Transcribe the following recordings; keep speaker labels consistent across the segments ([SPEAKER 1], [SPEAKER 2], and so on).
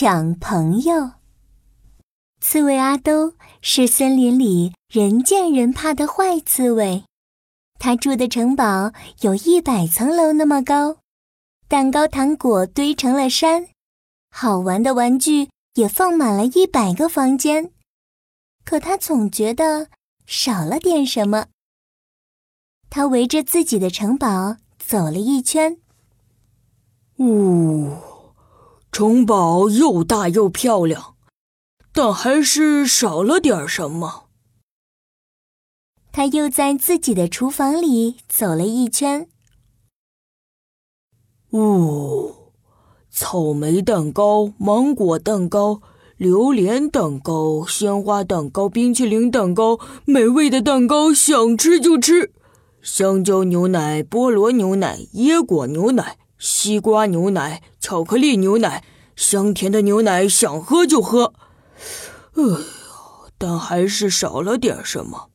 [SPEAKER 1] 抢朋友。刺猬阿兜是森林里人见人怕的坏刺猬，他住的城堡有一百层楼那么高，蛋糕糖果堆成了山，好玩的玩具也放满了一百个房间。可他总觉得少了点什么。他围着自己的城堡走了一圈。
[SPEAKER 2] 呜，城堡又大又漂亮，但还是少了点什么。
[SPEAKER 1] 他又在自己的厨房里走了一圈。
[SPEAKER 2] 呜，草莓蛋糕、芒果蛋糕、榴莲蛋糕、鲜花蛋糕、冰淇淋蛋糕，美味的蛋糕，想吃就吃。香蕉牛奶、菠萝牛奶、椰果牛奶、西瓜牛奶、巧克力牛奶，香甜的牛奶想喝就喝。哎呦，但还是少了点什么。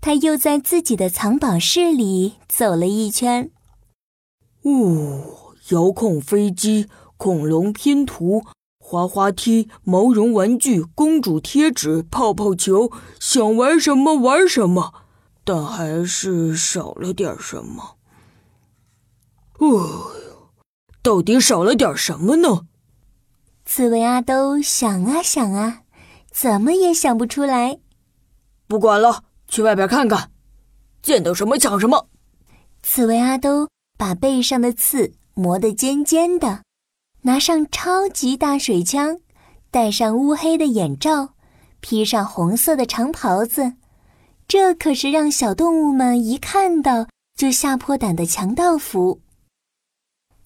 [SPEAKER 1] 他又在自己的藏宝室里走了一圈。
[SPEAKER 2] 哦，遥控飞机、恐龙拼图、滑滑梯、毛绒玩具、公主贴纸、泡泡球，想玩什么玩什么。但还是少了点什么。哦，到底少了点什么呢？
[SPEAKER 1] 刺猬阿兜想啊想啊，怎么也想不出来。
[SPEAKER 2] 不管了，去外边看看，见到什么抢什么。
[SPEAKER 1] 刺猬阿兜把背上的刺磨得尖尖的，拿上超级大水枪，戴上乌黑的眼罩，披上红色的长袍子。这可是让小动物们一看到就吓破胆的强盗服。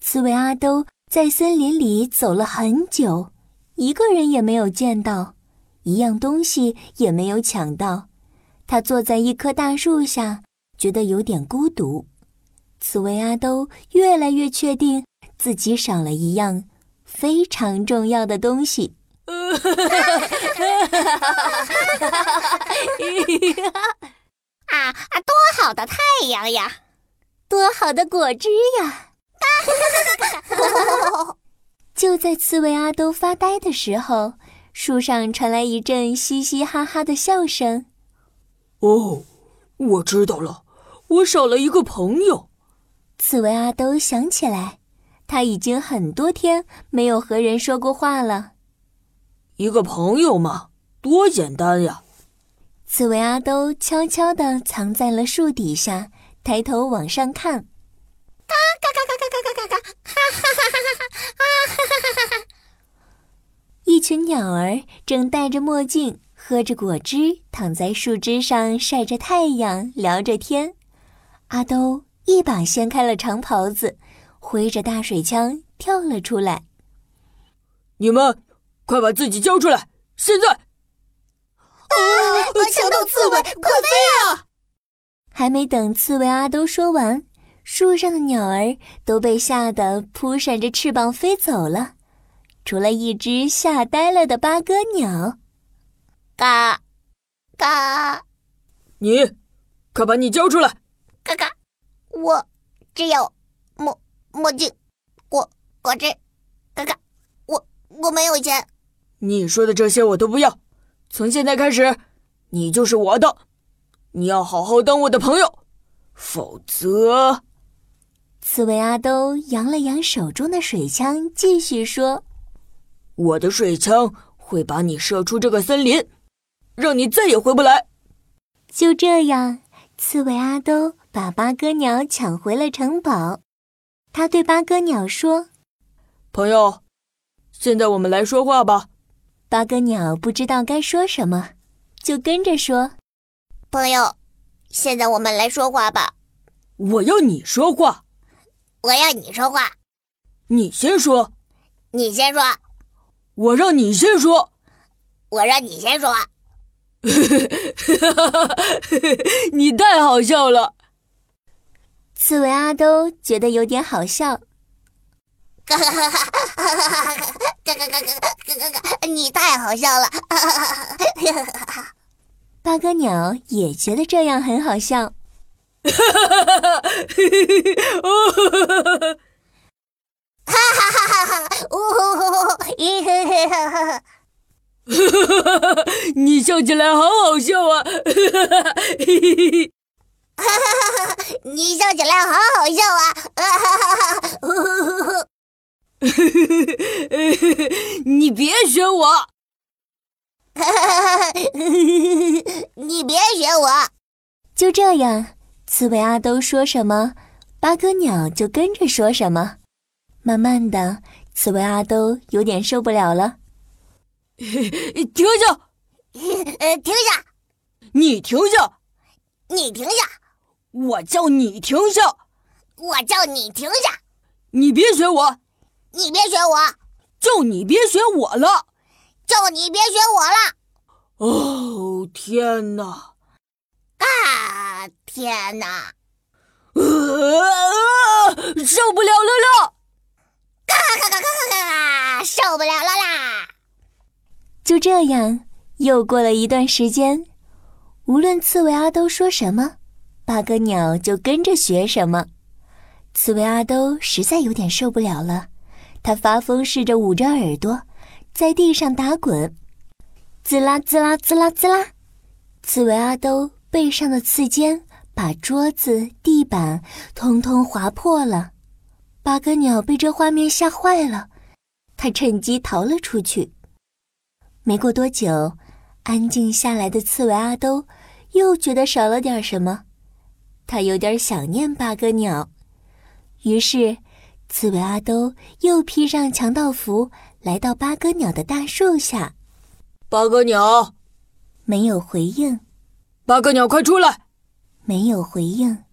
[SPEAKER 1] 刺猬阿兜在森林里走了很久，一个人也没有见到，一样东西也没有抢到。他坐在一棵大树下，觉得有点孤独。刺猬阿兜越来越确定自己少了一样非常重要的东西。
[SPEAKER 3] 啊啊！多好的太阳呀，
[SPEAKER 1] 多好的果汁呀！就在刺猬阿兜发呆的时候，树上传来一阵嘻嘻哈哈的笑声。
[SPEAKER 2] 哦，我知道了，我少了一个朋友。
[SPEAKER 1] 刺猬阿兜想起来，他已经很多天没有和人说过话了。
[SPEAKER 2] 一个朋友嘛，多简单呀！
[SPEAKER 1] 刺猬阿兜悄悄地藏在了树底下，抬头往上看
[SPEAKER 3] 嘎嘎嘎嘎！哈哈哈哈哈哈！哈哈哈哈！
[SPEAKER 1] 一群鸟儿正戴着墨镜，喝着果汁，躺在树枝上晒着太阳，聊着天。阿兜一把掀开了长袍子，挥着大水枪跳了出来。
[SPEAKER 2] 你们。快把自己交出来！现在！
[SPEAKER 3] 啊！我抢到刺猬，快飞啊！
[SPEAKER 1] 还没等刺猬阿兜说完，树上的鸟儿都被吓得扑闪着翅膀飞走了，除了一只吓呆了的八哥鸟。
[SPEAKER 3] 嘎，嘎！
[SPEAKER 2] 你，快把你交出来！
[SPEAKER 3] 嘎嘎！我只有墨墨镜，果果汁。嘎嘎！我我没有钱。
[SPEAKER 2] 你说的这些我都不要，从现在开始，你就是我的，你要好好当我的朋友，否则……
[SPEAKER 1] 刺猬阿兜扬了扬手中的水枪，继续说：“
[SPEAKER 2] 我的水枪会把你射出这个森林，让你再也回不来。”
[SPEAKER 1] 就这样，刺猬阿兜把八哥鸟抢回了城堡。他对八哥鸟说：“
[SPEAKER 2] 朋友，现在我们来说话吧。”
[SPEAKER 1] 八哥鸟不知道该说什么，就跟着说：“
[SPEAKER 3] 朋友，现在我们来说话吧。”
[SPEAKER 2] 我要你说话。
[SPEAKER 3] 我要你说话。
[SPEAKER 2] 你先说。
[SPEAKER 3] 你先说。
[SPEAKER 2] 我让你先说。
[SPEAKER 3] 我让你先说。
[SPEAKER 2] 你太好笑了。
[SPEAKER 1] 刺猬阿兜觉得有点好笑。
[SPEAKER 3] 哈哈哈哈哈哈！嘎嘎嘎嘎嘎嘎嘎！你太好笑了！哈哈哈哈
[SPEAKER 1] 八哥鸟也觉得这样很好笑。
[SPEAKER 2] 哈哈哈哈！呜呼呼呼呼！哈
[SPEAKER 3] 哈哈哈哈哈！
[SPEAKER 2] 你笑起来好好笑啊！哈哈哈哈嘿嘿嘿！
[SPEAKER 3] 哈哈哈哈！你笑起来好好笑
[SPEAKER 2] 啊！哈哈哈哈！呜呼呼呼！哈哈！你别学我！哈哈哈哈哈！
[SPEAKER 3] 你别学我！
[SPEAKER 1] 就这样，刺猬阿豆说什么，八哥鸟就跟着说什么。慢慢的，刺猬阿兜有点受不了了。
[SPEAKER 2] 停下！
[SPEAKER 3] 呃，停下！
[SPEAKER 2] 你停下！
[SPEAKER 3] 你停下！
[SPEAKER 2] 我叫你停下！
[SPEAKER 3] 我叫你停下！
[SPEAKER 2] 你别学我！
[SPEAKER 3] 你别学我！
[SPEAKER 2] 就你别学我了！
[SPEAKER 3] 就你别学我了！
[SPEAKER 2] 哦天哪！
[SPEAKER 3] 啊天哪！
[SPEAKER 2] 呃，受不了了啦！
[SPEAKER 3] 嘎嘎嘎嘎嘎嘎！受不了了啦！
[SPEAKER 1] 就这样，又过了一段时间，无论刺猬阿兜说什么，八哥鸟就跟着学什么。刺猬阿兜实在有点受不了了，他发疯似的捂着耳朵，在地上打滚，滋啦滋啦滋啦滋啦。刺猬阿兜背上的刺尖把桌子、地板通通划破了。八哥鸟被这画面吓坏了，他趁机逃了出去。没过多久，安静下来的刺猬阿兜又觉得少了点什么，他有点想念八哥鸟。于是，刺猬阿兜又披上强盗服，来到八哥鸟的大树下。
[SPEAKER 2] 八哥鸟
[SPEAKER 1] 没有回应。
[SPEAKER 2] 八哥鸟，快出来！
[SPEAKER 1] 没有回应。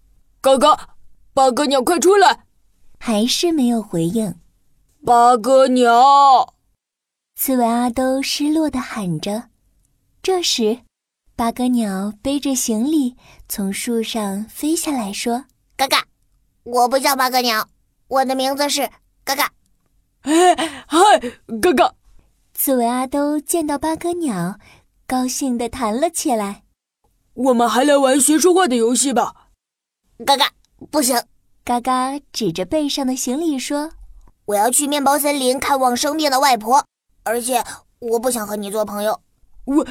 [SPEAKER 2] 哥哥，八哥鸟，快出来！
[SPEAKER 1] 还是没有回应。
[SPEAKER 2] 八哥鸟。
[SPEAKER 1] 刺猬阿兜失落的喊着。这时，八哥鸟背着行李从树上飞下来，说：“
[SPEAKER 3] 嘎嘎，我不叫八哥鸟，我的名字是嘎嘎。”
[SPEAKER 2] 哎嗨，嘎嘎！
[SPEAKER 1] 刺猬阿兜见到八哥鸟，高兴地弹了起来。
[SPEAKER 2] 我们还来玩学说话的游戏吧。
[SPEAKER 3] 嘎嘎，不行！
[SPEAKER 1] 嘎嘎指着背上的行李说：“
[SPEAKER 3] 我要去面包森林看望生病的外婆。”而且我不想和你做朋友，
[SPEAKER 2] 为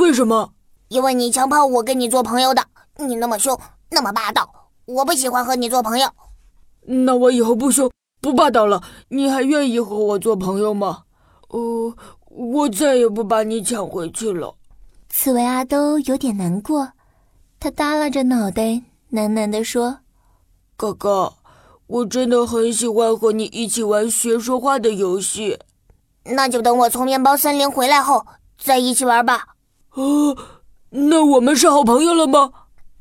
[SPEAKER 2] 为什么？
[SPEAKER 3] 因为你强迫我跟你做朋友的，你那么凶，那么霸道，我不喜欢和你做朋友。
[SPEAKER 2] 那我以后不凶不霸道了，你还愿意和我做朋友吗？哦，我再也不把你抢回去了。
[SPEAKER 1] 刺猬阿兜有点难过，他耷拉着脑袋，喃喃地说：“
[SPEAKER 2] 哥哥，我真的很喜欢和你一起玩学说话的游戏。”
[SPEAKER 3] 那就等我从面包森林回来后再一起玩吧。
[SPEAKER 2] 哦，那我们是好朋友了吗？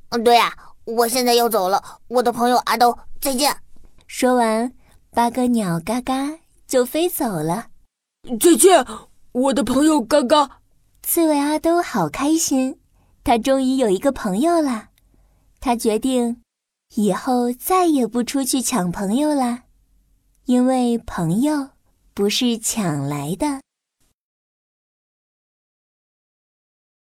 [SPEAKER 3] 嗯，对呀。我现在要走了，我的朋友阿兜，再见。
[SPEAKER 1] 说完，八哥鸟嘎嘎就飞走了。
[SPEAKER 2] 再见，我的朋友嘎嘎。
[SPEAKER 1] 刺猬阿兜好开心，他终于有一个朋友了。他决定以后再也不出去抢朋友啦，因为朋友。不是抢来的。